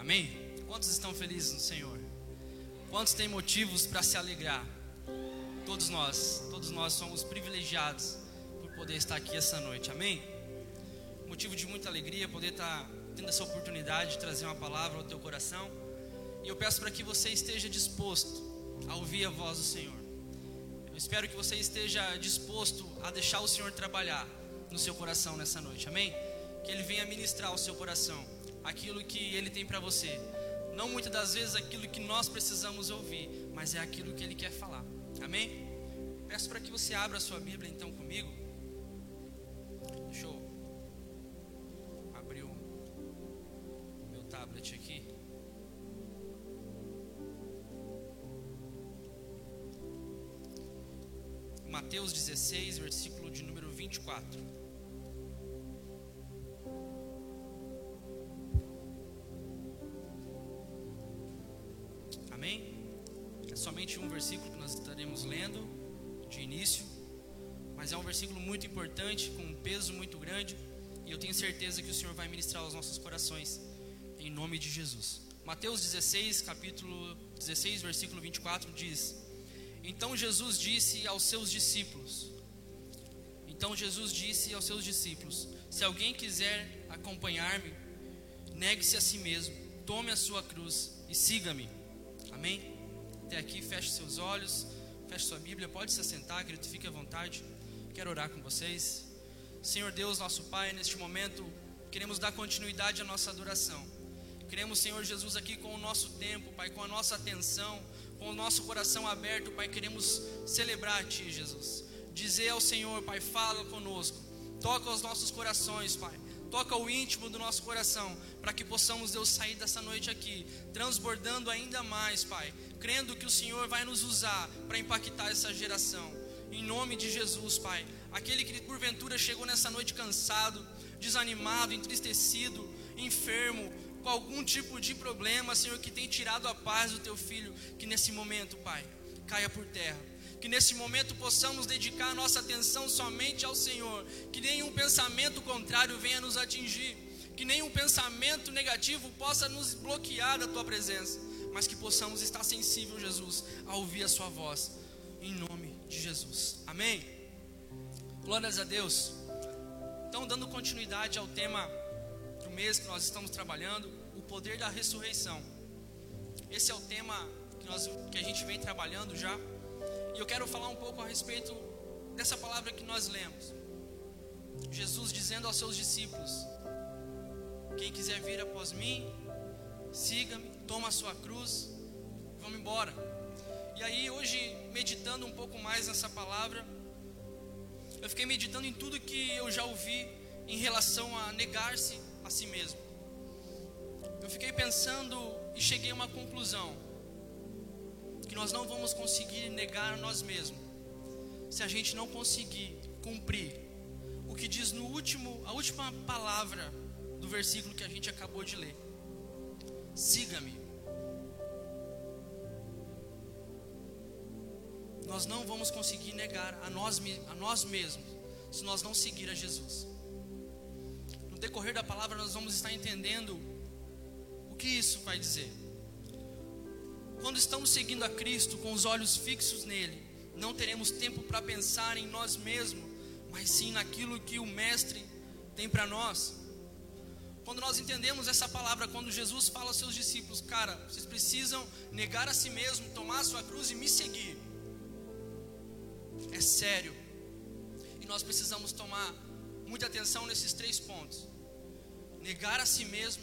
Amém? Quantos estão felizes no Senhor? Quantos têm motivos para se alegrar? Todos nós, todos nós somos privilegiados por poder estar aqui essa noite. Amém? Motivo de muita alegria poder estar tendo essa oportunidade de trazer uma palavra ao teu coração. E eu peço para que você esteja disposto a ouvir a voz do Senhor. Eu espero que você esteja disposto a deixar o Senhor trabalhar no seu coração nessa noite. Amém? Que ele venha ministrar ao seu coração aquilo que ele tem para você. Não muitas das vezes aquilo que nós precisamos ouvir, mas é aquilo que ele quer falar. Amém? Peço para que você abra a sua Bíblia então comigo. Deixa eu abrir o meu tablet aqui. Mateus 16, versículo de número 24. Versículo que nós estaremos lendo de início, mas é um versículo muito importante, com um peso muito grande, e eu tenho certeza que o Senhor vai ministrar aos nossos corações, em nome de Jesus. Mateus 16, capítulo 16, versículo 24 diz: Então Jesus disse aos seus discípulos: Então Jesus disse aos seus discípulos: Se alguém quiser acompanhar-me, negue-se a si mesmo, tome a sua cruz e siga-me. Amém? Até aqui, feche seus olhos, feche sua Bíblia, pode se assentar, querido, fique à vontade. Quero orar com vocês. Senhor Deus, nosso Pai, neste momento, queremos dar continuidade à nossa adoração. Queremos, Senhor Jesus, aqui com o nosso tempo, Pai, com a nossa atenção, com o nosso coração aberto, Pai, queremos celebrar a Ti, Jesus. Dizer ao Senhor, Pai, fala conosco, toca os nossos corações, Pai. Toca o íntimo do nosso coração, para que possamos, Deus, sair dessa noite aqui, transbordando ainda mais, Pai, crendo que o Senhor vai nos usar para impactar essa geração. Em nome de Jesus, Pai. Aquele que porventura chegou nessa noite cansado, desanimado, entristecido, enfermo, com algum tipo de problema, Senhor, que tem tirado a paz do teu filho, que nesse momento, Pai, caia por terra. Que nesse momento possamos dedicar nossa atenção somente ao Senhor, que nenhum pensamento contrário venha nos atingir, que nenhum pensamento negativo possa nos bloquear da tua presença, mas que possamos estar sensíveis, Jesus, a ouvir a sua voz, em nome de Jesus. Amém. Glórias a Deus. Então, dando continuidade ao tema do mês que nós estamos trabalhando, o poder da ressurreição. Esse é o tema que, nós, que a gente vem trabalhando já. E eu quero falar um pouco a respeito dessa palavra que nós lemos. Jesus dizendo aos seus discípulos: Quem quiser vir após mim, siga-me, toma a sua cruz, vamos embora. E aí, hoje, meditando um pouco mais nessa palavra, eu fiquei meditando em tudo que eu já ouvi em relação a negar-se a si mesmo. Eu fiquei pensando e cheguei a uma conclusão: que nós não vamos conseguir negar a nós mesmos se a gente não conseguir cumprir o que diz no último, a última palavra do versículo que a gente acabou de ler. Siga-me. Nós não vamos conseguir negar a nós, a nós mesmos se nós não seguir a Jesus. No decorrer da palavra, nós vamos estar entendendo o que isso vai dizer. Quando estamos seguindo a Cristo com os olhos fixos nele, não teremos tempo para pensar em nós mesmos, mas sim naquilo que o Mestre tem para nós. Quando nós entendemos essa palavra, quando Jesus fala aos seus discípulos, cara, vocês precisam negar a si mesmo, tomar a sua cruz e me seguir. É sério. E nós precisamos tomar muita atenção nesses três pontos: negar a si mesmo,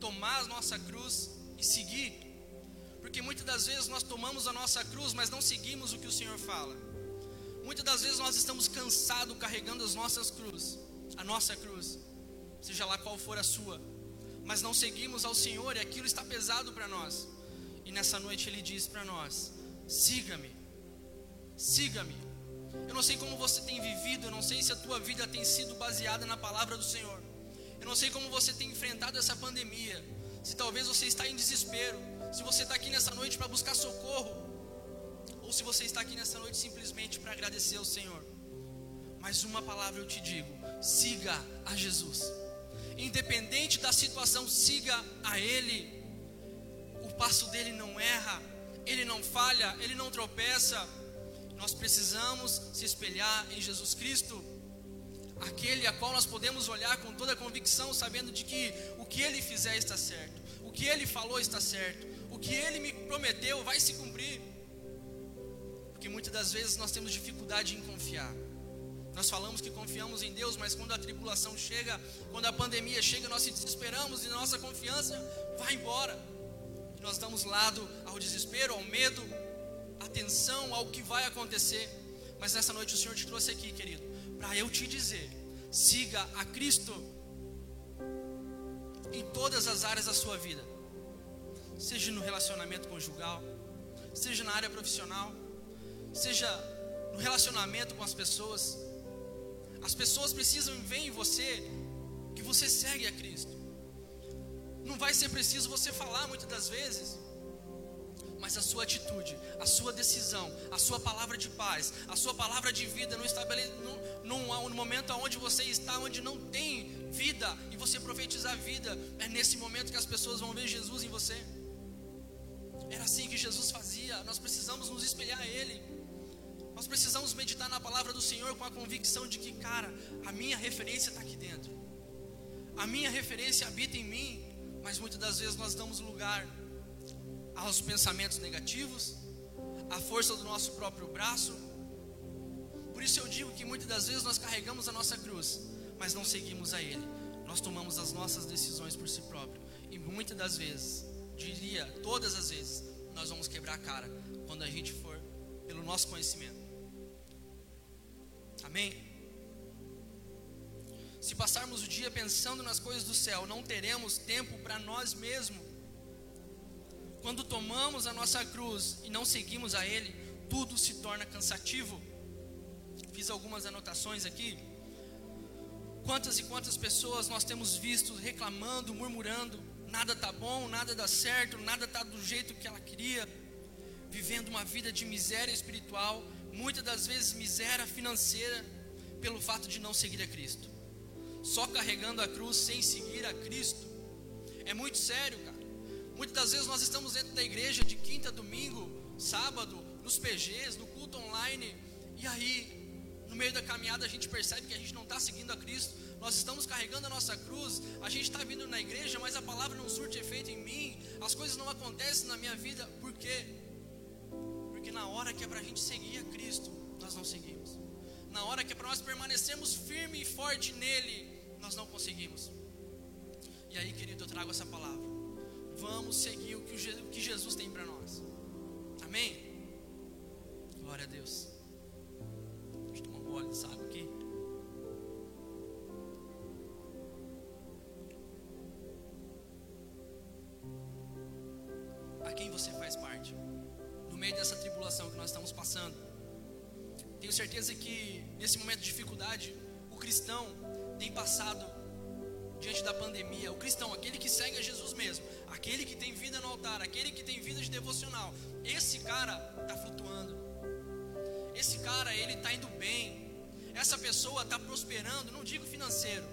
tomar a nossa cruz e seguir. Porque muitas das vezes nós tomamos a nossa cruz, mas não seguimos o que o Senhor fala. Muitas das vezes nós estamos cansados carregando as nossas cruzes, a nossa cruz, seja lá qual for a sua, mas não seguimos ao Senhor e aquilo está pesado para nós. E nessa noite Ele diz para nós: siga-me, siga-me. Eu não sei como você tem vivido, eu não sei se a tua vida tem sido baseada na palavra do Senhor. Eu não sei como você tem enfrentado essa pandemia. Se talvez você está em desespero, se você está aqui nessa noite para buscar socorro, ou se você está aqui nessa noite simplesmente para agradecer ao Senhor. Mas uma palavra eu te digo: siga a Jesus. Independente da situação, siga a Ele. passo dele não erra, ele não falha, ele não tropeça. Nós precisamos se espelhar em Jesus Cristo, aquele a qual nós podemos olhar com toda convicção, sabendo de que o que ele fizer está certo, o que ele falou está certo, o que ele me prometeu vai se cumprir. Porque muitas das vezes nós temos dificuldade em confiar. Nós falamos que confiamos em Deus, mas quando a tribulação chega, quando a pandemia chega, nós se desesperamos e nossa confiança vai embora. E nós damos lado ao desespero, ao medo, atenção ao que vai acontecer. Mas nessa noite o Senhor te trouxe aqui, querido, para eu te dizer: siga a Cristo em todas as áreas da sua vida, seja no relacionamento conjugal, seja na área profissional, seja no relacionamento com as pessoas, as pessoas precisam ver em você que você segue a Cristo. Não vai ser preciso você falar muitas das vezes, mas a sua atitude, a sua decisão, a sua palavra de paz, a sua palavra de vida no, estabele... no, no, no momento onde você está, onde não tem vida, e você profetizar vida, é nesse momento que as pessoas vão ver Jesus em você. Era assim que Jesus fazia, nós precisamos nos espelhar a Ele. Nós precisamos meditar na palavra do Senhor com a convicção de que, cara, a minha referência está aqui dentro. A minha referência habita em mim, mas muitas das vezes nós damos lugar aos pensamentos negativos, à força do nosso próprio braço. Por isso eu digo que muitas das vezes nós carregamos a nossa cruz, mas não seguimos a Ele. Nós tomamos as nossas decisões por si próprio. E muitas das vezes, diria todas as vezes, nós vamos quebrar a cara quando a gente for pelo nosso conhecimento. Amém? Se passarmos o dia pensando nas coisas do céu, não teremos tempo para nós mesmos. Quando tomamos a nossa cruz e não seguimos a Ele, tudo se torna cansativo. Fiz algumas anotações aqui. Quantas e quantas pessoas nós temos visto reclamando, murmurando, nada tá bom, nada dá certo, nada tá do jeito que ela queria, vivendo uma vida de miséria espiritual, muitas das vezes miséria financeira, pelo fato de não seguir a Cristo. Só carregando a cruz sem seguir a Cristo. É muito sério, cara. Muitas das vezes nós estamos dentro da igreja de quinta, domingo, sábado, nos PGs, no culto online, e aí, no meio da caminhada, a gente percebe que a gente não está seguindo a Cristo. Nós estamos carregando a nossa cruz, a gente está vindo na igreja, mas a palavra não surte efeito em mim, as coisas não acontecem na minha vida, por quê? Porque na hora que é para a gente seguir a Cristo, nós não seguimos. Na hora que é para nós permanecermos firme e forte nele, nós não conseguimos. E aí, querido, eu trago essa palavra. Vamos seguir o que Jesus tem para nós. Amém? Glória a Deus. Gole de água aqui. A quem você faz parte? meio dessa tribulação que nós estamos passando. Tenho certeza que nesse momento de dificuldade, o cristão tem passado diante da pandemia. O cristão, aquele que segue a Jesus mesmo, aquele que tem vida no altar, aquele que tem vida de devocional, esse cara está flutuando. Esse cara, ele está indo bem. Essa pessoa está prosperando, não digo financeiro,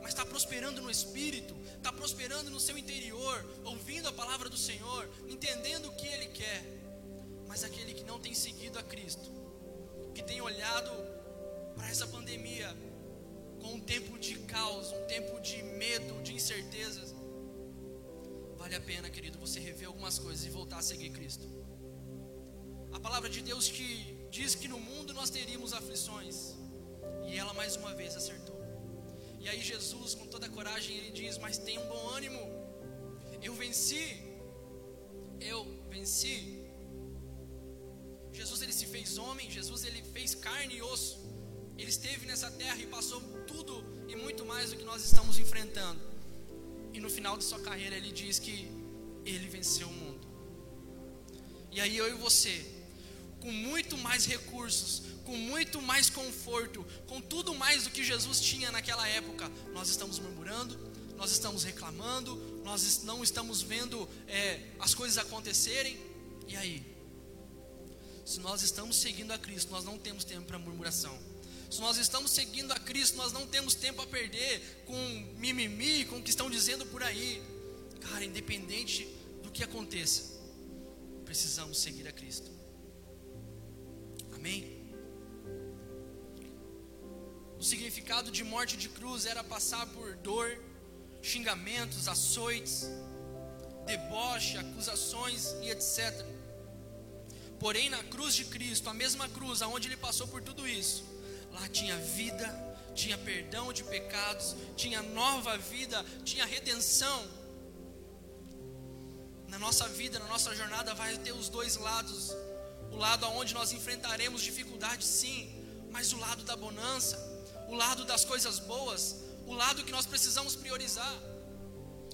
mas está prosperando no espírito, está prosperando no seu interior, ouvindo a palavra do Senhor, entendendo o que ele quer mas aquele que não tem seguido a Cristo, que tem olhado para essa pandemia com um tempo de caos, um tempo de medo, de incertezas, vale a pena, querido, você rever algumas coisas e voltar a seguir Cristo. A palavra de Deus que diz que no mundo nós teríamos aflições, e ela mais uma vez acertou. E aí Jesus, com toda a coragem, ele diz: "Mas tenha um bom ânimo. Eu venci. Eu venci Jesus ele se fez homem, Jesus ele fez carne e osso. Ele esteve nessa terra e passou tudo e muito mais do que nós estamos enfrentando. E no final de sua carreira ele diz que ele venceu o mundo. E aí eu e você, com muito mais recursos, com muito mais conforto, com tudo mais do que Jesus tinha naquela época, nós estamos murmurando, nós estamos reclamando, nós não estamos vendo é, as coisas acontecerem. E aí? Se nós estamos seguindo a Cristo, nós não temos tempo para murmuração. Se nós estamos seguindo a Cristo, nós não temos tempo a perder com mimimi, com o que estão dizendo por aí. Cara, independente do que aconteça, precisamos seguir a Cristo. Amém? O significado de morte de cruz era passar por dor, xingamentos, açoites, deboche, acusações e etc. Porém, na cruz de Cristo, a mesma cruz aonde ele passou por tudo isso, lá tinha vida, tinha perdão de pecados, tinha nova vida, tinha redenção. Na nossa vida, na nossa jornada, vai ter os dois lados: o lado aonde nós enfrentaremos dificuldades, sim, mas o lado da bonança, o lado das coisas boas, o lado que nós precisamos priorizar.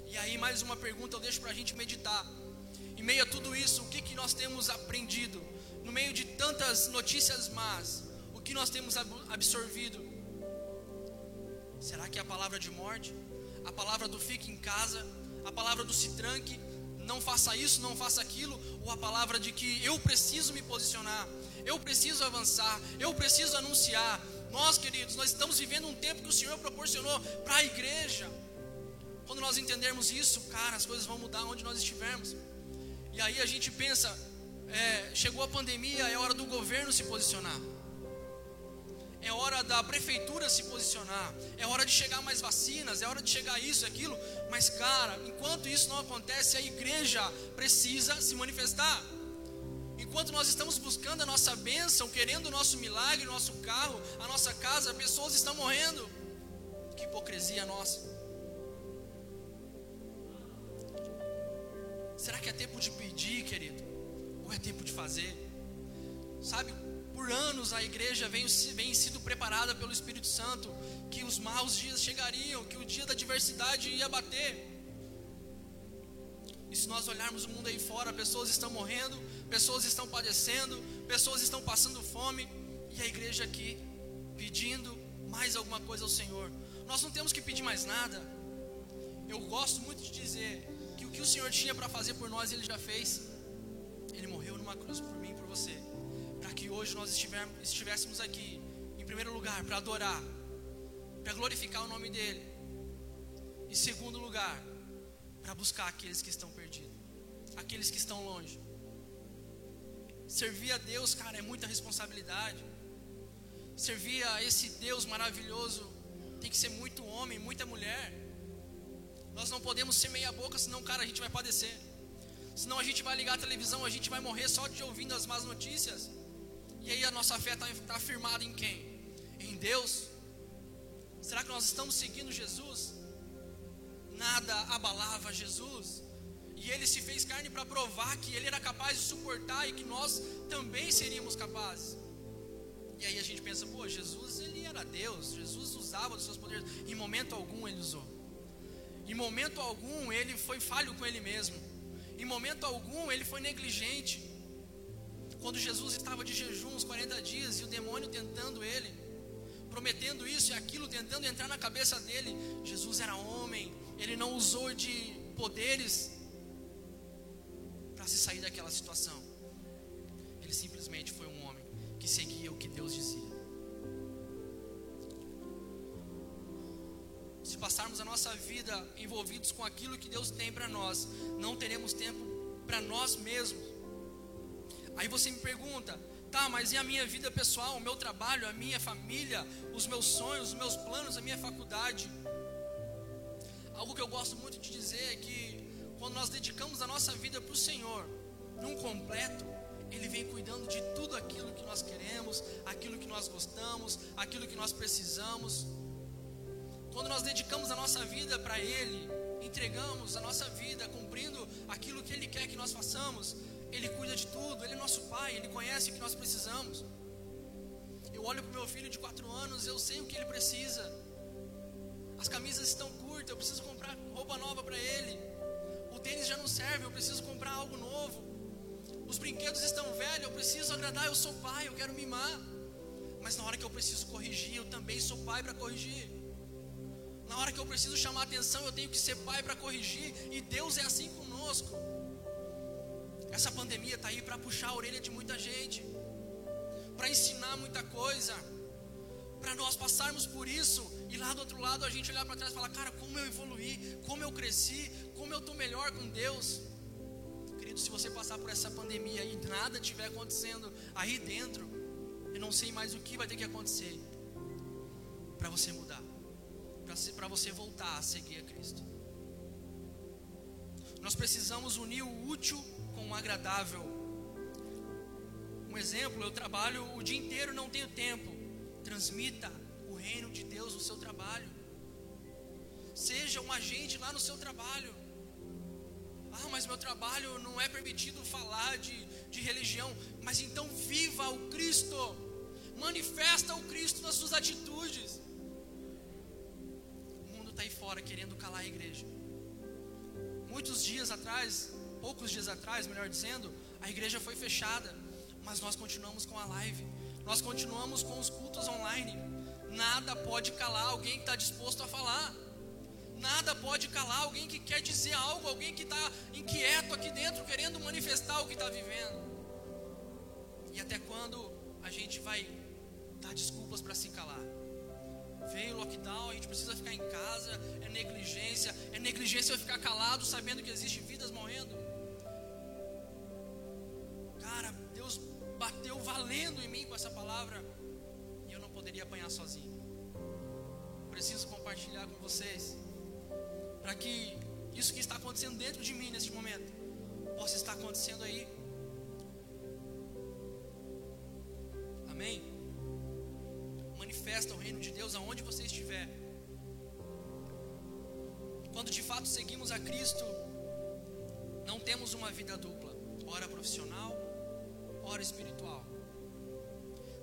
E aí, mais uma pergunta eu deixo para a gente meditar. Em meio a tudo isso, o que, que nós temos aprendido? No meio de tantas notícias más, o que nós temos absorvido? Será que é a palavra de morte? A palavra do fique em casa? A palavra do se tranque? Não faça isso, não faça aquilo? Ou a palavra de que eu preciso me posicionar? Eu preciso avançar? Eu preciso anunciar? Nós, queridos, nós estamos vivendo um tempo que o Senhor proporcionou para a igreja. Quando nós entendermos isso, cara, as coisas vão mudar onde nós estivermos. E aí a gente pensa, é, chegou a pandemia, é hora do governo se posicionar. É hora da prefeitura se posicionar. É hora de chegar mais vacinas, é hora de chegar isso aquilo. Mas, cara, enquanto isso não acontece, a igreja precisa se manifestar. Enquanto nós estamos buscando a nossa bênção, querendo o nosso milagre, o nosso carro, a nossa casa, pessoas estão morrendo. Que hipocrisia nossa. Será que é tempo de pedir, querido? Ou é tempo de fazer? Sabe, por anos a igreja vem, vem sido preparada pelo Espírito Santo que os maus dias chegariam, que o dia da diversidade ia bater. E se nós olharmos o mundo aí fora, pessoas estão morrendo, pessoas estão padecendo, pessoas estão passando fome, e a igreja aqui pedindo mais alguma coisa ao Senhor. Nós não temos que pedir mais nada. Eu gosto muito de dizer o que o Senhor tinha para fazer por nós, Ele já fez. Ele morreu numa cruz por mim e por você. Para que hoje nós estivéssemos aqui, em primeiro lugar, para adorar, para glorificar o nome dEle. Em segundo lugar, para buscar aqueles que estão perdidos, aqueles que estão longe. Servir a Deus, cara, é muita responsabilidade. Servir a esse Deus maravilhoso tem que ser muito homem, muita mulher. Nós não podemos ser meia boca, senão, cara, a gente vai padecer. Senão a gente vai ligar a televisão, a gente vai morrer só de ouvindo as más notícias. E aí a nossa fé está tá firmada em quem? Em Deus? Será que nós estamos seguindo Jesus? Nada abalava Jesus. E ele se fez carne para provar que ele era capaz de suportar e que nós também seríamos capazes. E aí a gente pensa, pô, Jesus ele era Deus, Jesus usava dos seus poderes. Em momento algum ele usou. Em momento algum ele foi falho com ele mesmo. Em momento algum ele foi negligente. Quando Jesus estava de jejum uns 40 dias e o demônio tentando ele, prometendo isso e aquilo, tentando entrar na cabeça dele, Jesus era homem, ele não usou de poderes para se sair daquela situação. Ele simplesmente foi um homem que seguia o que Deus dizia. se passarmos a nossa vida envolvidos com aquilo que Deus tem para nós, não teremos tempo para nós mesmos. Aí você me pergunta, tá, mas e a minha vida pessoal, o meu trabalho, a minha família, os meus sonhos, os meus planos, a minha faculdade? Algo que eu gosto muito de dizer é que quando nós dedicamos a nossa vida para o Senhor, num completo, Ele vem cuidando de tudo aquilo que nós queremos, aquilo que nós gostamos, aquilo que nós precisamos. Quando nós dedicamos a nossa vida para Ele, entregamos a nossa vida, cumprindo aquilo que Ele quer que nós façamos, Ele cuida de tudo, Ele é nosso Pai, Ele conhece o que nós precisamos. Eu olho para o meu filho de quatro anos, eu sei o que ele precisa. As camisas estão curtas, eu preciso comprar roupa nova para ele. O tênis já não serve, eu preciso comprar algo novo. Os brinquedos estão velhos, eu preciso agradar, eu sou pai, eu quero mimar. Mas na hora que eu preciso corrigir, eu também sou pai para corrigir. Na hora que eu preciso chamar atenção, eu tenho que ser pai para corrigir. E Deus é assim conosco. Essa pandemia está aí para puxar a orelha de muita gente, para ensinar muita coisa, para nós passarmos por isso e lá do outro lado a gente olhar para trás e falar: Cara, como eu evoluí, como eu cresci, como eu estou melhor com Deus. se você passar por essa pandemia e nada estiver acontecendo aí dentro, eu não sei mais o que vai ter que acontecer para você mudar, para você voltar a seguir a Cristo. Nós precisamos unir o útil com o agradável. Um exemplo, eu trabalho o dia inteiro, não tenho tempo. Transmita reino de Deus no seu trabalho. Seja um agente lá no seu trabalho. Ah, mas meu trabalho não é permitido falar de, de religião. Mas então viva o Cristo. Manifesta o Cristo nas suas atitudes. O mundo está aí fora querendo calar a igreja. Muitos dias atrás, poucos dias atrás, melhor dizendo, a igreja foi fechada. Mas nós continuamos com a live. Nós continuamos com os cultos online. Nada pode calar alguém que está disposto a falar. Nada pode calar alguém que quer dizer algo, alguém que está inquieto aqui dentro, querendo manifestar o que está vivendo. E até quando a gente vai dar desculpas para se calar? Veio o lockdown, a gente precisa ficar em casa, é negligência, é negligência eu ficar calado sabendo que existem vidas morrendo. Cara, Deus bateu valendo em mim com essa palavra poderia apanhar sozinho. Preciso compartilhar com vocês para que isso que está acontecendo dentro de mim neste momento possa estar acontecendo aí. Amém? Manifesta o reino de Deus aonde você estiver. Quando de fato seguimos a Cristo, não temos uma vida dupla, ora profissional, ora espiritual.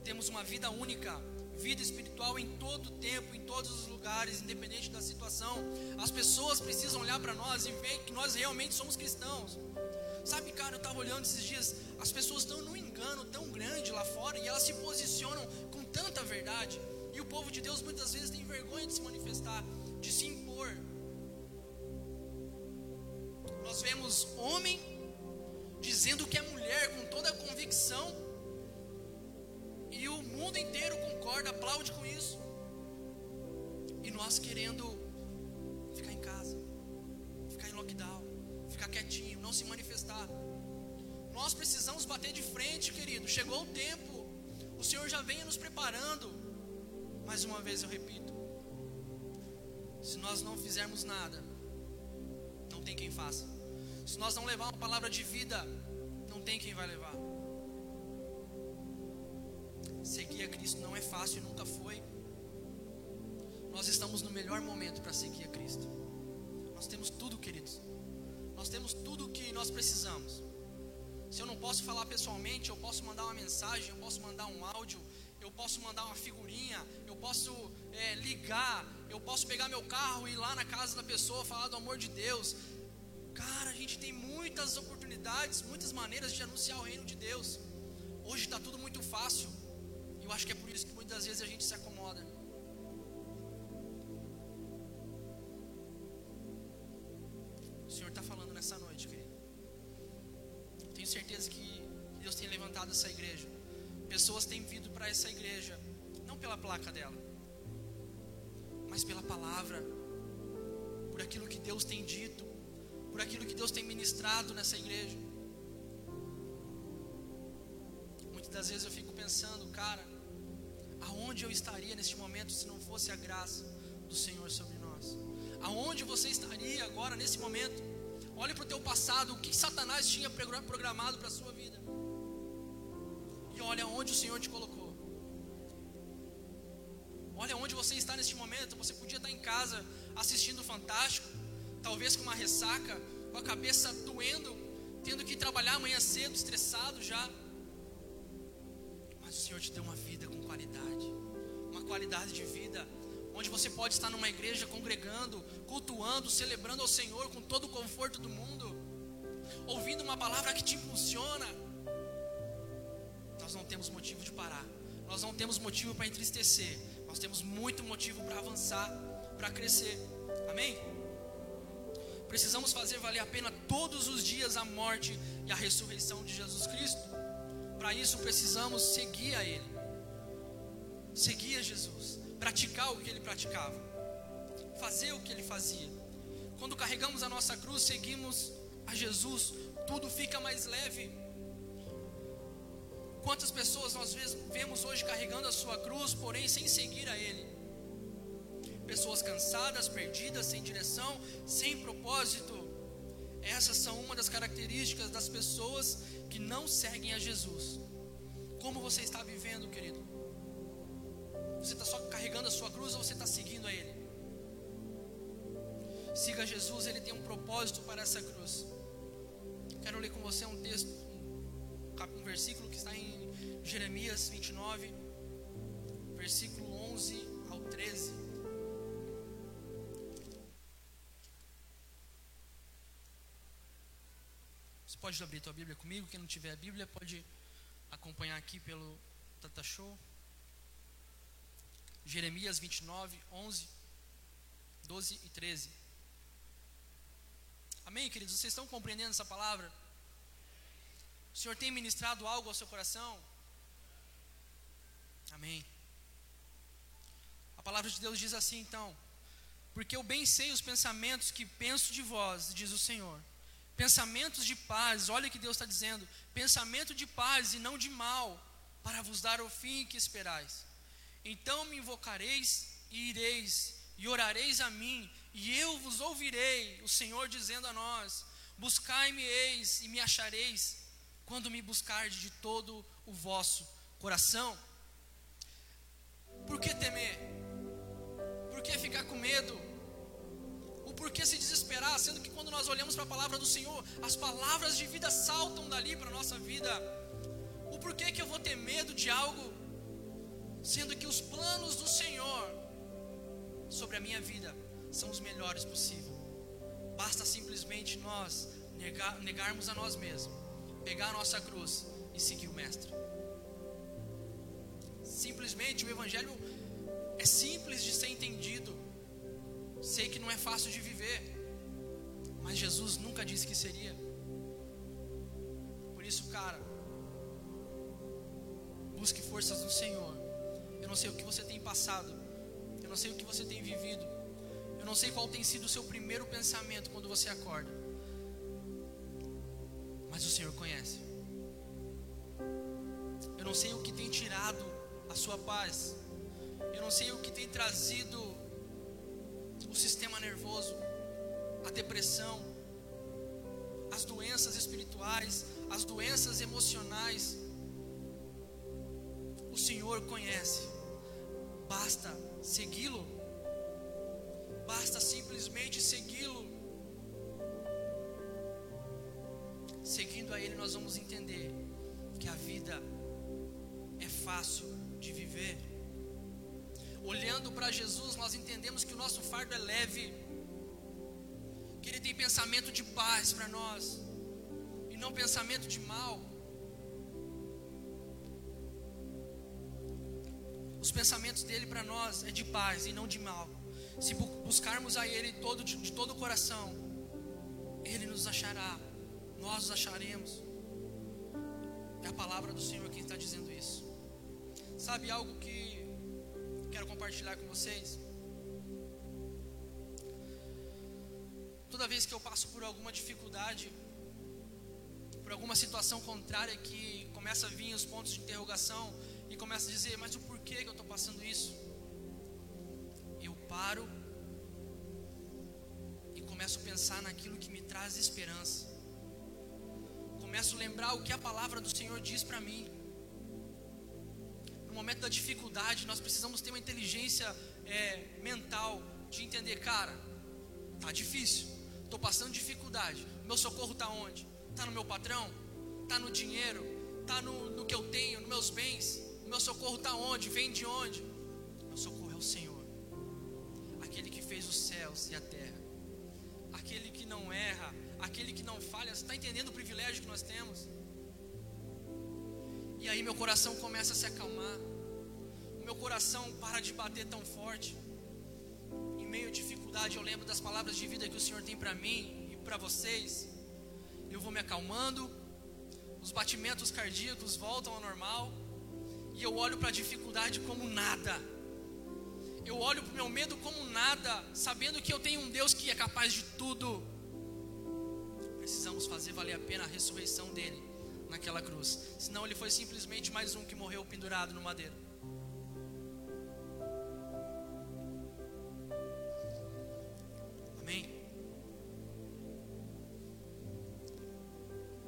Temos uma vida única vida espiritual em todo tempo, em todos os lugares, independente da situação. As pessoas precisam olhar para nós e ver que nós realmente somos cristãos. Sabe, cara, eu estava olhando esses dias, as pessoas estão num engano tão grande lá fora e elas se posicionam com tanta verdade. E o povo de Deus muitas vezes tem vergonha de se manifestar, de se impor. Nós vemos homem dizendo que é mulher com toda a convicção e o mundo inteiro concorda, aplaude com isso. E nós querendo ficar em casa, ficar em lockdown, ficar quietinho, não se manifestar. Nós precisamos bater de frente, querido. Chegou o tempo. O Senhor já vem nos preparando. Mais uma vez eu repito: se nós não fizermos nada, não tem quem faça. Se nós não levar uma palavra de vida, não tem quem vai levar. Seguir a Cristo não é fácil, nunca foi. Nós estamos no melhor momento para seguir a Cristo. Nós temos tudo, queridos. Nós temos tudo o que nós precisamos. Se eu não posso falar pessoalmente, eu posso mandar uma mensagem, eu posso mandar um áudio, eu posso mandar uma figurinha, eu posso é, ligar, eu posso pegar meu carro e ir lá na casa da pessoa falar do amor de Deus. Cara, a gente tem muitas oportunidades, muitas maneiras de anunciar o reino de Deus. Hoje está tudo muito fácil. Eu acho que é por isso que muitas vezes a gente se acomoda. O Senhor está falando nessa noite, querido. Tenho certeza que Deus tem levantado essa igreja. Pessoas têm vindo para essa igreja, não pela placa dela, mas pela palavra, por aquilo que Deus tem dito, por aquilo que Deus tem ministrado nessa igreja. Muitas das vezes eu fico pensando, cara, Aonde eu estaria neste momento se não fosse a graça do Senhor sobre nós? Aonde você estaria agora nesse momento? Olhe para o teu passado, o que Satanás tinha programado para a sua vida. E olha onde o Senhor te colocou. Olha onde você está neste momento. Você podia estar em casa assistindo o Fantástico, talvez com uma ressaca, com a cabeça doendo, tendo que trabalhar amanhã cedo, estressado já. Mas o Senhor te deu uma vida com qualidade, uma qualidade de vida, onde você pode estar numa igreja congregando, cultuando, celebrando ao Senhor com todo o conforto do mundo, ouvindo uma palavra que te impulsiona. Nós não temos motivo de parar, nós não temos motivo para entristecer, nós temos muito motivo para avançar, para crescer. Amém? Precisamos fazer valer a pena todos os dias a morte e a ressurreição de Jesus Cristo. Para isso precisamos seguir a Ele seguir a Jesus, praticar o que ele praticava, fazer o que ele fazia. Quando carregamos a nossa cruz, seguimos a Jesus tudo fica mais leve. Quantas pessoas nós vemos hoje carregando a sua cruz, porém sem seguir a Ele? Pessoas cansadas, perdidas, sem direção, sem propósito. Essas são uma das características das pessoas que não seguem a Jesus. Como você está vivendo, querido? Você está só carregando a sua cruz ou você está seguindo a Ele? Siga Jesus, Ele tem um propósito para essa cruz. Quero ler com você um texto, um versículo que está em Jeremias 29, versículo 11 ao 13. Você pode abrir tua Bíblia comigo? Quem não tiver a Bíblia pode acompanhar aqui pelo Tata Show. Jeremias 29, 11, 12 e 13. Amém, queridos? Vocês estão compreendendo essa palavra? O Senhor tem ministrado algo ao seu coração? Amém. A palavra de Deus diz assim então: Porque eu bem sei os pensamentos que penso de vós, diz o Senhor. Pensamentos de paz, olha o que Deus está dizendo: pensamento de paz e não de mal, para vos dar o fim que esperais. Então me invocareis e ireis, e orareis a mim, e eu vos ouvirei, o Senhor dizendo a nós: Buscai-me-eis e me achareis, quando me buscardes de todo o vosso coração. Por que temer? Por que ficar com medo? O porquê se desesperar, sendo que quando nós olhamos para a palavra do Senhor, as palavras de vida saltam dali para a nossa vida. O porquê que eu vou ter medo de algo sendo que os planos do Senhor sobre a minha vida são os melhores possíveis. Basta simplesmente nós negar, negarmos a nós mesmos, pegar a nossa cruz e seguir o Mestre. Simplesmente o Evangelho é simples de ser entendido. Sei que não é fácil de viver, mas Jesus nunca disse que seria. Por isso, cara, busque forças no Senhor eu não sei o que você tem passado. Eu não sei o que você tem vivido. Eu não sei qual tem sido o seu primeiro pensamento quando você acorda. Mas o Senhor conhece. Eu não sei o que tem tirado a sua paz. Eu não sei o que tem trazido o sistema nervoso, a depressão, as doenças espirituais, as doenças emocionais. O Senhor conhece basta segui-lo, basta simplesmente segui-lo. Seguindo a Ele, nós vamos entender que a vida é fácil de viver. Olhando para Jesus, nós entendemos que o nosso fardo é leve, que Ele tem pensamento de paz para nós, e não pensamento de mal. Os pensamentos dele para nós é de paz e não de mal. Se buscarmos a Ele todo, de, todo o coração, Ele nos achará, nós os acharemos. É a palavra do Senhor quem está dizendo isso. Sabe algo que quero compartilhar com vocês? Toda vez que eu passo por alguma dificuldade, por alguma situação contrária que começa a vir os pontos de interrogação e começa a dizer, mas o porquê que eu estou passando isso? Eu paro e começo a pensar naquilo que me traz esperança. Começo a lembrar o que a palavra do Senhor diz para mim. No momento da dificuldade, nós precisamos ter uma inteligência é, mental de entender, cara, tá difícil, estou passando dificuldade. Meu socorro está onde? Está no meu patrão? Está no dinheiro? Está no, no que eu tenho, nos meus bens? meu socorro está onde? Vem de onde? Meu socorro é o Senhor, aquele que fez os céus e a terra, aquele que não erra, aquele que não falha. Você está entendendo o privilégio que nós temos? E aí meu coração começa a se acalmar, o meu coração para de bater tão forte. Em meio à dificuldade, eu lembro das palavras de vida que o Senhor tem para mim e para vocês. Eu vou me acalmando, os batimentos cardíacos voltam ao normal e eu olho para a dificuldade como nada. Eu olho para o meu medo como nada, sabendo que eu tenho um Deus que é capaz de tudo. precisamos fazer valer a pena a ressurreição dele naquela cruz. Senão ele foi simplesmente mais um que morreu pendurado no madeiro. Amém?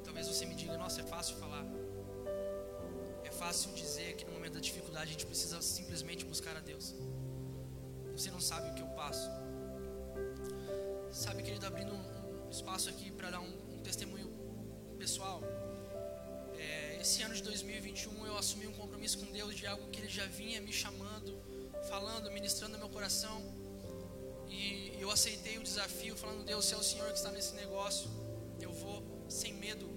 Talvez você me diga, nossa, é fácil falar. É fácil dizer que no momento da dificuldade a gente precisa simplesmente buscar a Deus. Você não sabe o que eu passo. Sabe, querido, abrindo um espaço aqui para dar um, um, testemunho esse ano de 2021 eu assumi um compromisso com Deus de algo que Ele já vinha me chamando, falando, ministrando no meu coração. E eu aceitei o desafio, falando: Deus, se é o Senhor que está nesse negócio, eu vou sem medo.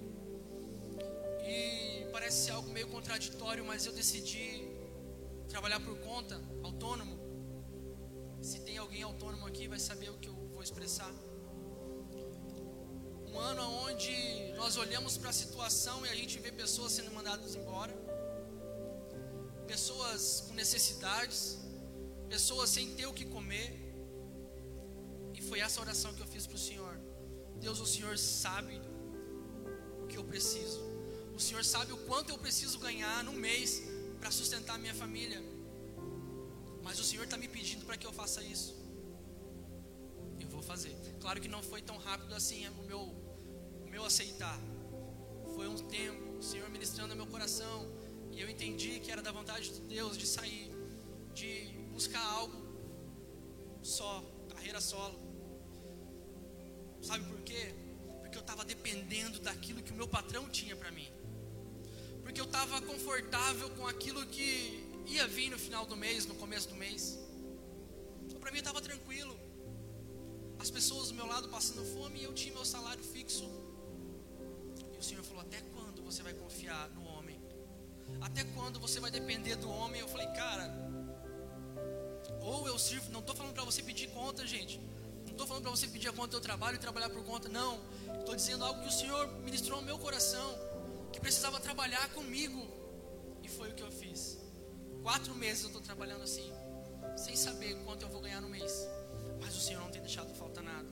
E parece ser algo meio contraditório, mas eu decidi trabalhar por conta, autônomo. Se tem alguém autônomo aqui, vai saber o que eu vou expressar. Um ano onde nós olhamos para a situação e a gente vê pessoas sendo mandadas embora, pessoas com necessidades, pessoas sem ter o que comer. E foi essa oração que eu fiz para o Senhor. Deus, o Senhor sabe o que eu preciso. O Senhor sabe o quanto eu preciso ganhar no mês para sustentar minha família. Mas o Senhor está me pedindo para que eu faça isso vou fazer. Claro que não foi tão rápido assim o meu, o meu aceitar. Foi um tempo, o Senhor ministrando no meu coração, e eu entendi que era da vontade de Deus de sair, de buscar algo só, carreira solo. Sabe por quê? Porque eu estava dependendo daquilo que o meu patrão tinha para mim. Porque eu estava confortável com aquilo que ia vir no final do mês, no começo do mês. Para mim estava tranquilo as pessoas do meu lado passando fome e eu tinha meu salário fixo. O Senhor falou: Até quando você vai confiar no homem? Até quando você vai depender do homem? Eu falei: Cara, ou eu sirvo. Não estou falando para você pedir conta, gente. Não estou falando para você pedir a conta do seu trabalho e trabalhar por conta. Não. Estou dizendo algo que o Senhor ministrou ao meu coração. Que precisava trabalhar comigo. E foi o que eu fiz. Quatro meses eu estou trabalhando assim. Sem saber quanto eu vou ganhar no mês. Mas o Senhor não tem deixado faltar nada.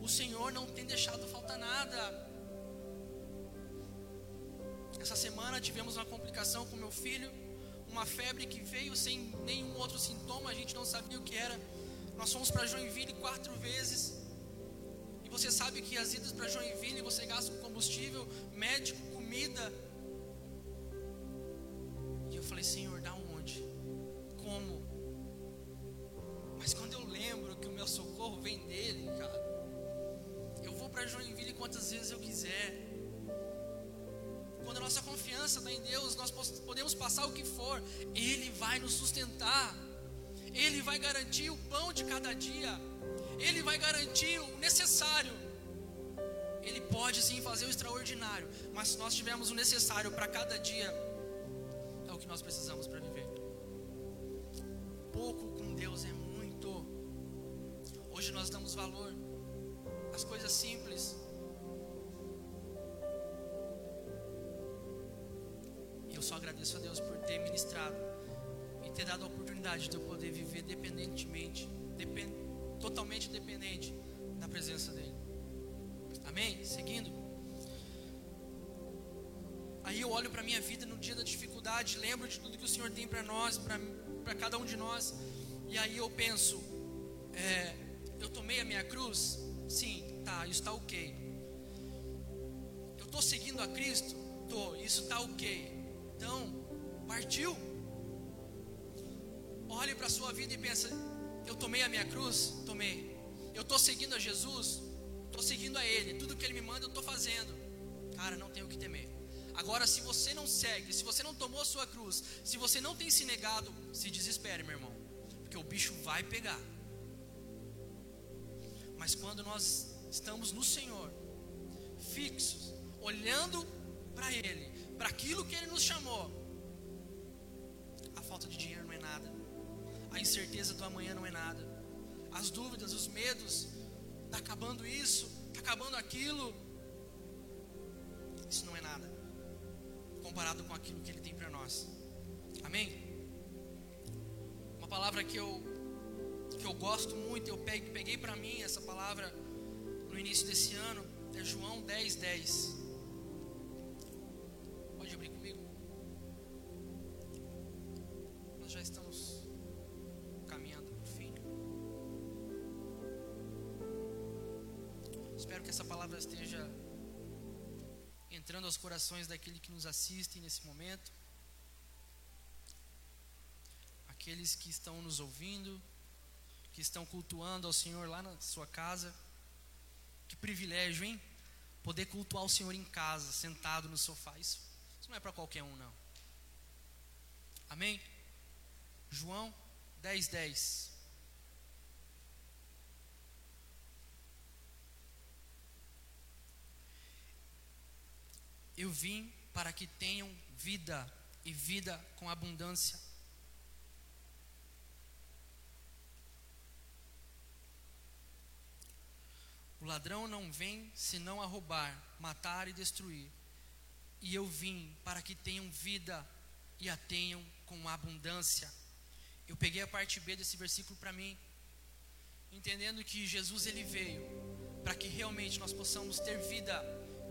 O Senhor não tem deixado faltar nada. Essa semana tivemos uma complicação com meu filho, uma febre que veio sem nenhum outro sintoma, a gente não sabia o que era. Nós fomos para Joinville quatro vezes. E você sabe que as idas para Joinville você gasta com combustível, médico, comida. E eu falei, Senhor, dá onde? Como? Mas quando eu lembro que o meu socorro vem dele, cara, eu vou para Joinville quantas vezes eu quiser. Quando a nossa confiança está em Deus, nós podemos passar o que for, Ele vai nos sustentar, Ele vai garantir o pão de cada dia, Ele vai garantir o necessário. Ele pode sim fazer o extraordinário, mas se nós tivermos o necessário para cada dia, é o que nós precisamos para viver. Pouco com Deus é Hoje nós damos valor às coisas simples. Eu só agradeço a Deus por ter ministrado e ter dado a oportunidade de eu poder viver dependentemente, depend, totalmente dependente da presença dEle. Amém? Seguindo. Aí eu olho para minha vida no dia da dificuldade, lembro de tudo que o Senhor tem para nós, para cada um de nós, e aí eu penso, é, eu tomei a minha cruz? Sim, tá, isso está ok. Eu estou seguindo a Cristo? Tô, isso está ok. Então, partiu. Olhe para a sua vida e pensa: eu tomei a minha cruz? Tomei. Eu estou seguindo a Jesus? Estou seguindo a Ele. Tudo que Ele me manda, eu estou fazendo. Cara, não tenho o que temer. Agora, se você não segue, se você não tomou a sua cruz, se você não tem se negado, se desespere, meu irmão, porque o bicho vai pegar. Mas quando nós estamos no Senhor, fixos, olhando para Ele, para aquilo que Ele nos chamou, a falta de dinheiro não é nada, a incerteza do amanhã não é nada, as dúvidas, os medos, está acabando isso, está acabando aquilo, isso não é nada, comparado com aquilo que Ele tem para nós, amém? Uma palavra que eu que eu gosto muito, eu peguei, peguei para mim essa palavra no início desse ano, é João 10, 10. Espero que essa palavra esteja entrando aos corações daqueles que nos assistem nesse momento, aqueles que estão nos ouvindo, que estão cultuando ao Senhor lá na sua casa. Que privilégio, hein? Poder cultuar o Senhor em casa, sentado no sofá. Isso, isso não é para qualquer um, não. Amém? João 10, 10. Eu vim para que tenham vida e vida com abundância. O ladrão não vem senão a roubar, matar e destruir. E eu vim para que tenham vida e a tenham com abundância. Eu peguei a parte B desse versículo para mim, entendendo que Jesus ele veio para que realmente nós possamos ter vida,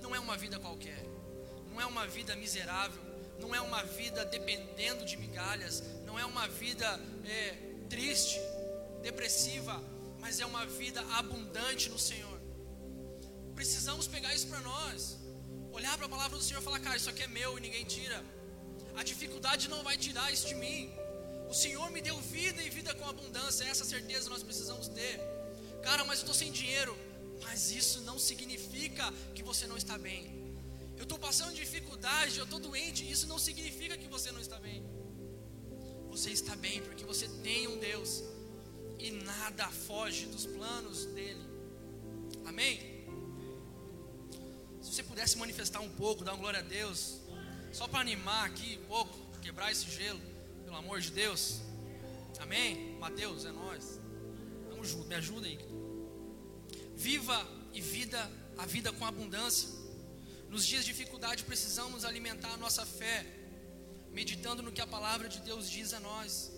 não é uma vida qualquer não é uma vida miserável, não é uma vida dependendo de migalhas, não é uma vida é, triste, depressiva, mas é uma vida abundante no Senhor. Precisamos pegar isso para nós, olhar para a palavra do Senhor e falar: cara, isso aqui é meu e ninguém tira. A dificuldade não vai tirar isso de mim. O Senhor me deu vida e vida com abundância, essa certeza nós precisamos ter. Cara, mas eu estou sem dinheiro. Mas isso não significa que você não está bem eu estou passando dificuldade, eu estou doente, isso não significa que você não está bem. Você está bem porque você tem um Deus e nada foge dos planos dele. Amém? Se você pudesse manifestar um pouco, dar uma glória a Deus, só para animar aqui um pouco, quebrar esse gelo, pelo amor de Deus. Amém? Mateus, é nós. Me ajuda aí. Viva e vida a vida com abundância. Nos dias de dificuldade, precisamos alimentar a nossa fé, meditando no que a palavra de Deus diz a nós.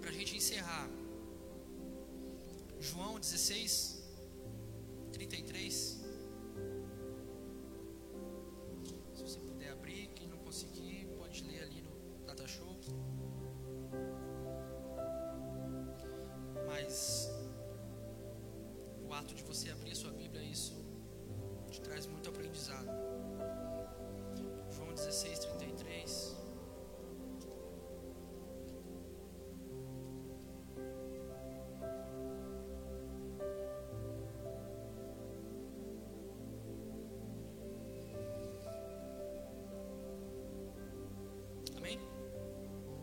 Para a gente encerrar, João 16, 33. Fato de você abrir a sua Bíblia, isso te traz muito aprendizado. João 16, 33. Amém?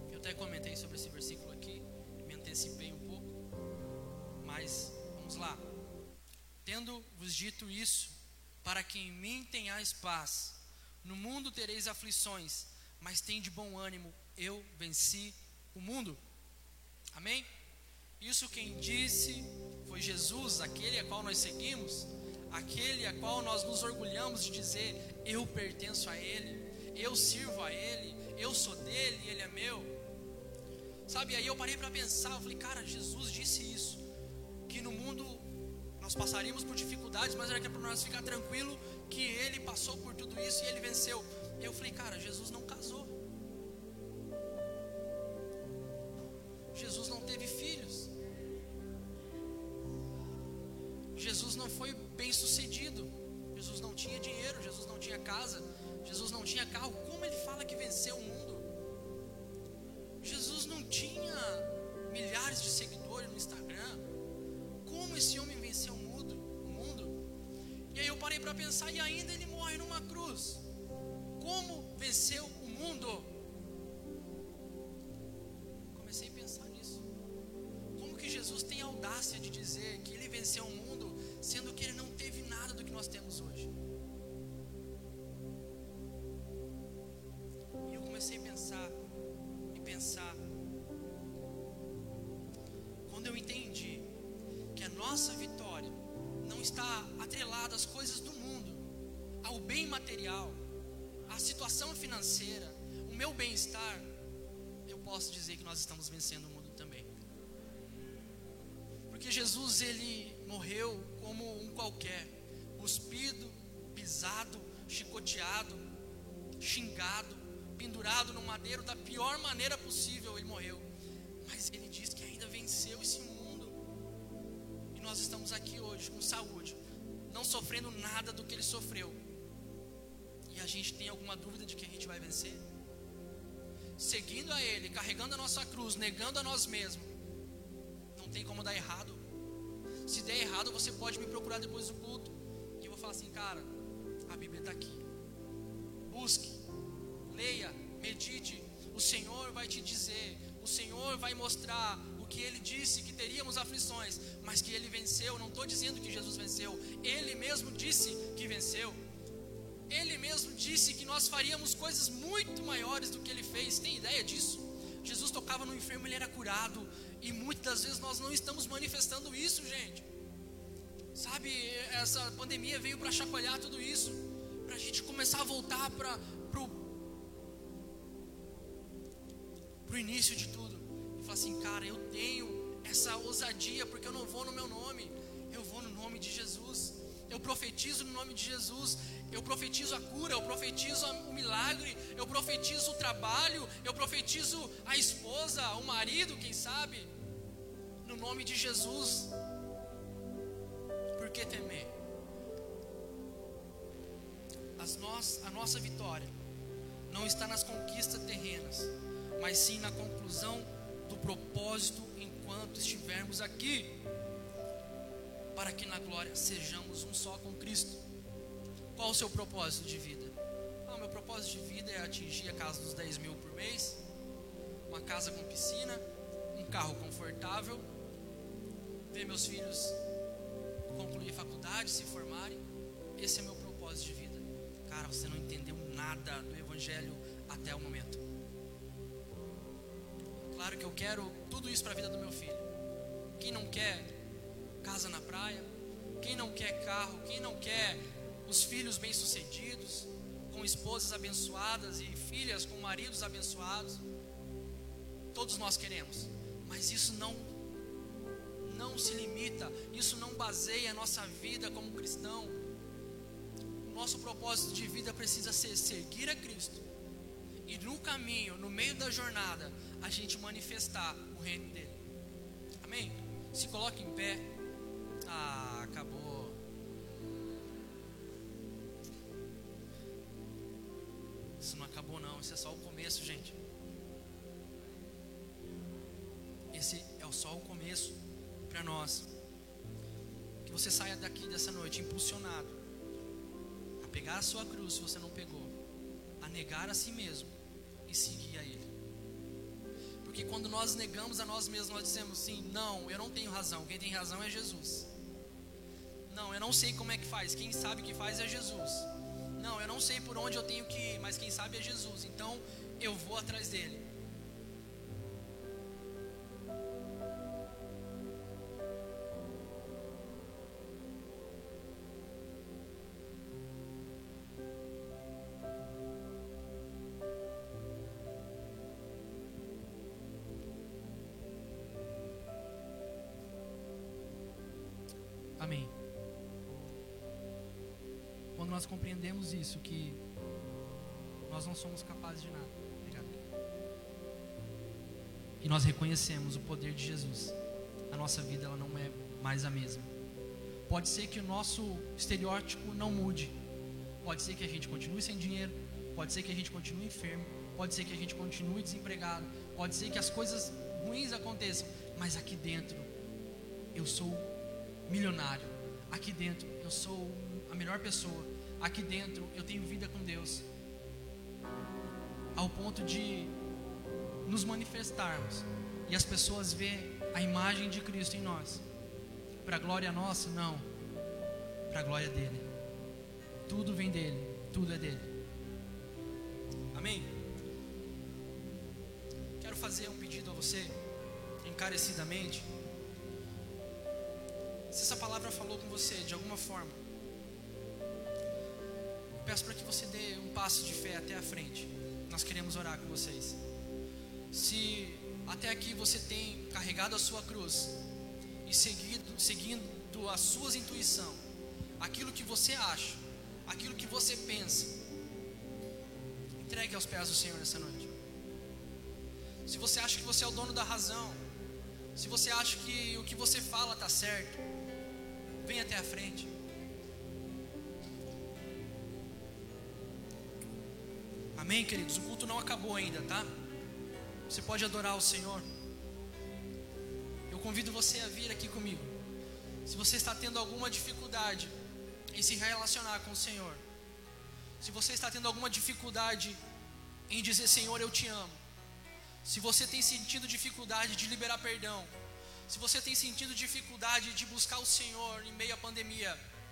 Eu até comentei sobre esse versículo aqui, me antecipei um pouco, mas vamos lá. Tendo-vos dito isso, para que em mim tenhais paz. No mundo tereis aflições, mas tem de bom ânimo, eu venci o mundo. Amém? Isso quem disse foi Jesus, aquele a qual nós seguimos, aquele a qual nós nos orgulhamos de dizer: eu pertenço a Ele, eu sirvo a Ele, eu sou dele, Ele é meu. Sabe, aí eu parei para pensar, eu falei, cara, Jesus disse isso, que no mundo nós passaríamos por dificuldades, mas era que é para nós ficar tranquilo que ele passou por tudo isso e ele venceu. Eu falei, cara, Jesus não audácia de dizer que ele venceu o mundo, sendo que ele não teve nada do que nós temos hoje? E eu comecei a pensar e pensar. Quando eu entendi que a nossa vitória não está atrelado às coisas do mundo, ao bem material, à situação financeira, o meu bem-estar, eu posso dizer que nós estamos vencendo o Jesus ele morreu como um qualquer, cuspido, pisado, chicoteado, xingado, pendurado no madeiro da pior maneira possível, ele morreu. Mas ele diz que ainda venceu esse mundo. E nós estamos aqui hoje com saúde, não sofrendo nada do que ele sofreu. E a gente tem alguma dúvida de que a gente vai vencer? Seguindo a ele, carregando a nossa cruz, negando a nós mesmos. Não tem como dar errado. Se der errado, você pode me procurar depois do culto. E eu vou falar assim, cara, a Bíblia está aqui. Busque, leia, medite. O Senhor vai te dizer, o Senhor vai mostrar o que ele disse que teríamos aflições, mas que ele venceu. Não estou dizendo que Jesus venceu, ele mesmo disse que venceu. Ele mesmo disse que nós faríamos coisas muito maiores do que ele fez. Tem ideia disso? Jesus tocava no enfermo, ele era curado. E muitas das vezes nós não estamos manifestando isso, gente. Sabe, essa pandemia veio para chacoalhar tudo isso, para a gente começar a voltar para o início de tudo. E falar assim, cara, eu tenho essa ousadia porque eu não vou no meu nome, eu vou no nome de Jesus. Eu profetizo no nome de Jesus. Eu profetizo a cura, eu profetizo o milagre, eu profetizo o trabalho, eu profetizo a esposa, o marido, quem sabe, nome de Jesus. Por que temer? A nossa vitória não está nas conquistas terrenas, mas sim na conclusão do propósito enquanto estivermos aqui, para que na glória sejamos um só com Cristo. Qual o seu propósito de vida? Ah, meu propósito de vida é atingir a casa dos 10 mil por mês, uma casa com piscina, um carro confortável, ver meus filhos concluir faculdade, se formarem. Esse é meu propósito de vida. Cara, você não entendeu nada do Evangelho até o momento. Claro que eu quero tudo isso para a vida do meu filho. Quem não quer casa na praia? Quem não quer carro? Quem não quer os filhos bem-sucedidos, com esposas abençoadas e filhas com maridos abençoados? Todos nós queremos, mas isso não não se limita, isso não baseia a nossa vida como cristão. O nosso propósito de vida precisa ser seguir a Cristo e no caminho, no meio da jornada, a gente manifestar o reino dele. Amém? Se coloque em pé. Ah, acabou. Isso não acabou não, isso é só o começo, gente. Esse é só o começo para nós. Que você saia daqui dessa noite impulsionado a pegar a sua cruz, se você não pegou, a negar a si mesmo e seguir a Ele. Porque quando nós negamos a nós mesmos, nós dizemos sim, não, eu não tenho razão, quem tem razão é Jesus. Não, eu não sei como é que faz, quem sabe que faz é Jesus. Não, eu não sei por onde eu tenho que ir, mas quem sabe é Jesus. Então eu vou atrás dele. Nós compreendemos isso, que nós não somos capazes de nada. Obrigado. E nós reconhecemos o poder de Jesus. A nossa vida ela não é mais a mesma. Pode ser que o nosso estereótipo não mude. Pode ser que a gente continue sem dinheiro. Pode ser que a gente continue enfermo. Pode ser que a gente continue desempregado. Pode ser que as coisas ruins aconteçam. Mas aqui dentro, eu sou milionário. Aqui dentro eu sou a melhor pessoa. Aqui dentro eu tenho vida com Deus. Ao ponto de nos manifestarmos e as pessoas ver a imagem de Cristo em nós. Para glória nossa? Não. Para glória dele. Tudo vem dele, tudo é dele. Amém? Quero fazer um pedido a você, encarecidamente. Se essa palavra falou com você de alguma forma, peço para que você dê um passo de fé até a frente. Nós queremos orar com vocês. Se até aqui você tem carregado a sua cruz e seguindo, seguindo a sua intuição, aquilo que você acha, aquilo que você pensa, entregue aos pés do Senhor nessa noite. Se você acha que você é o dono da razão, se você acha que o que você fala está certo, vem até a frente. Amém, queridos? O culto não acabou ainda, tá? Você pode adorar o Senhor. Eu convido você a vir aqui comigo. Se você está tendo alguma dificuldade em se relacionar com o Senhor, se você está tendo alguma dificuldade em dizer Senhor, eu te amo, se você tem sentido dificuldade de liberar perdão, se você tem sentido dificuldade de buscar o Senhor em meio à pandemia,